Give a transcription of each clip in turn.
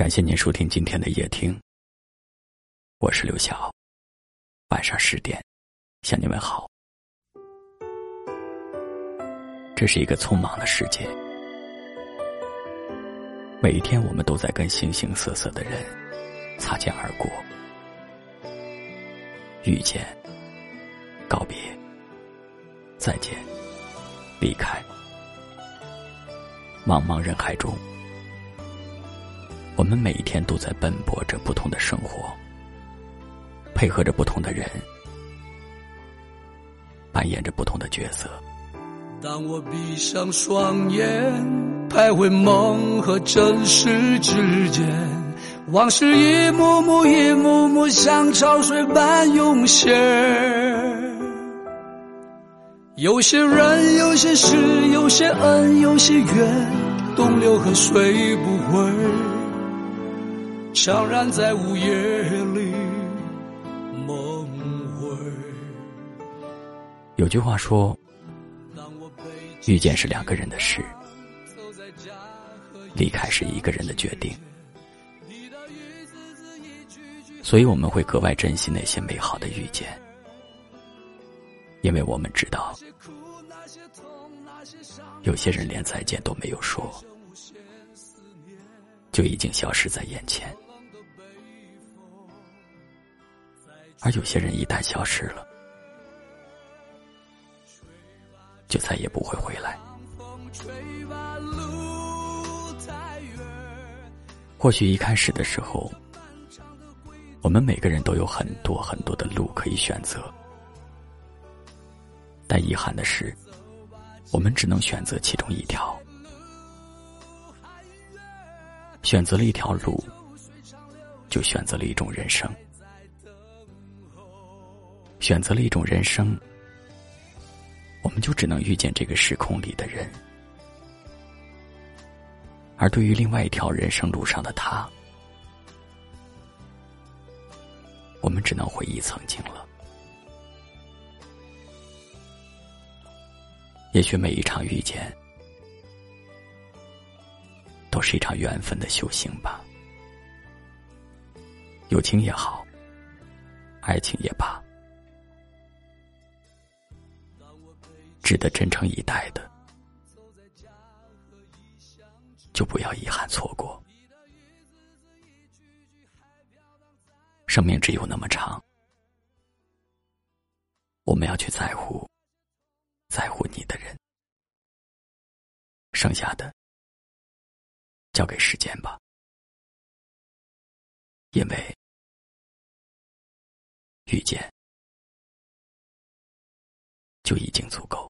感谢您收听今天的夜听，我是刘晓。晚上十点，向你们好。这是一个匆忙的世界，每一天我们都在跟形形色色的人擦肩而过，遇见、告别、再见、离开。茫茫人海中，我们每一天都在奔波着不同的生活，配合着不同的人，扮演着不同的角色。当我闭上双眼，徘徊梦和真实之间，往事一幕幕、一幕幕像潮水般涌现。有些人，有些事，有些恩，有些怨，东流河水不回，悄然在午夜里梦回。有句话说。遇见是两个人的事，离开是一个人的决定，所以我们会格外珍惜那些美好的遇见，因为我们知道，有些人连再见都没有说，就已经消失在眼前，而有些人一旦消失了。就再也不会回来。或许一开始的时候，我们每个人都有很多很多的路可以选择，但遗憾的是，我们只能选择其中一条。选择了一条路，就选择了一种人生。选择了一种人生。我们就只能遇见这个时空里的人，而对于另外一条人生路上的他，我们只能回忆曾经了。也许每一场遇见，是一场缘分的修行吧。友情也好，爱情也罢。值得真诚以待的，就不要遗憾错过。生命只有那么长，我们要去在乎在乎你的人，剩下的交给时间吧，因为遇见就已经足够。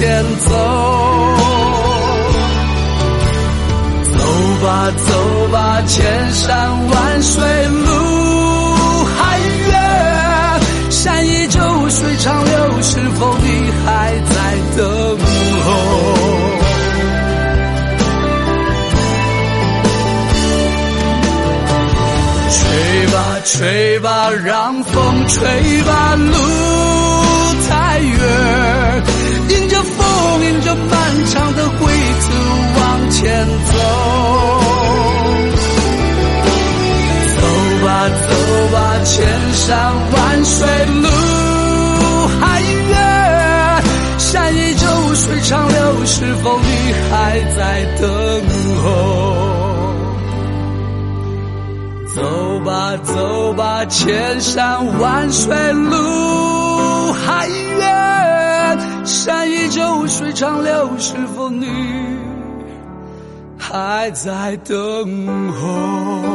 前走。走吧，走吧，千山万水路还远，山依旧，水长流，是否你还在等候？吹吧，吹吧，让风吹吧，路长的归途往前走。走吧，走吧，千山万水路还远，山依旧，水长流，是否你还在等候？走吧，走吧，千山万水路还远，山依旧，水长流，是否你还在等候？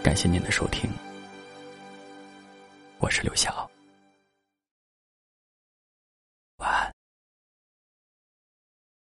感谢您的收听，我是刘晓。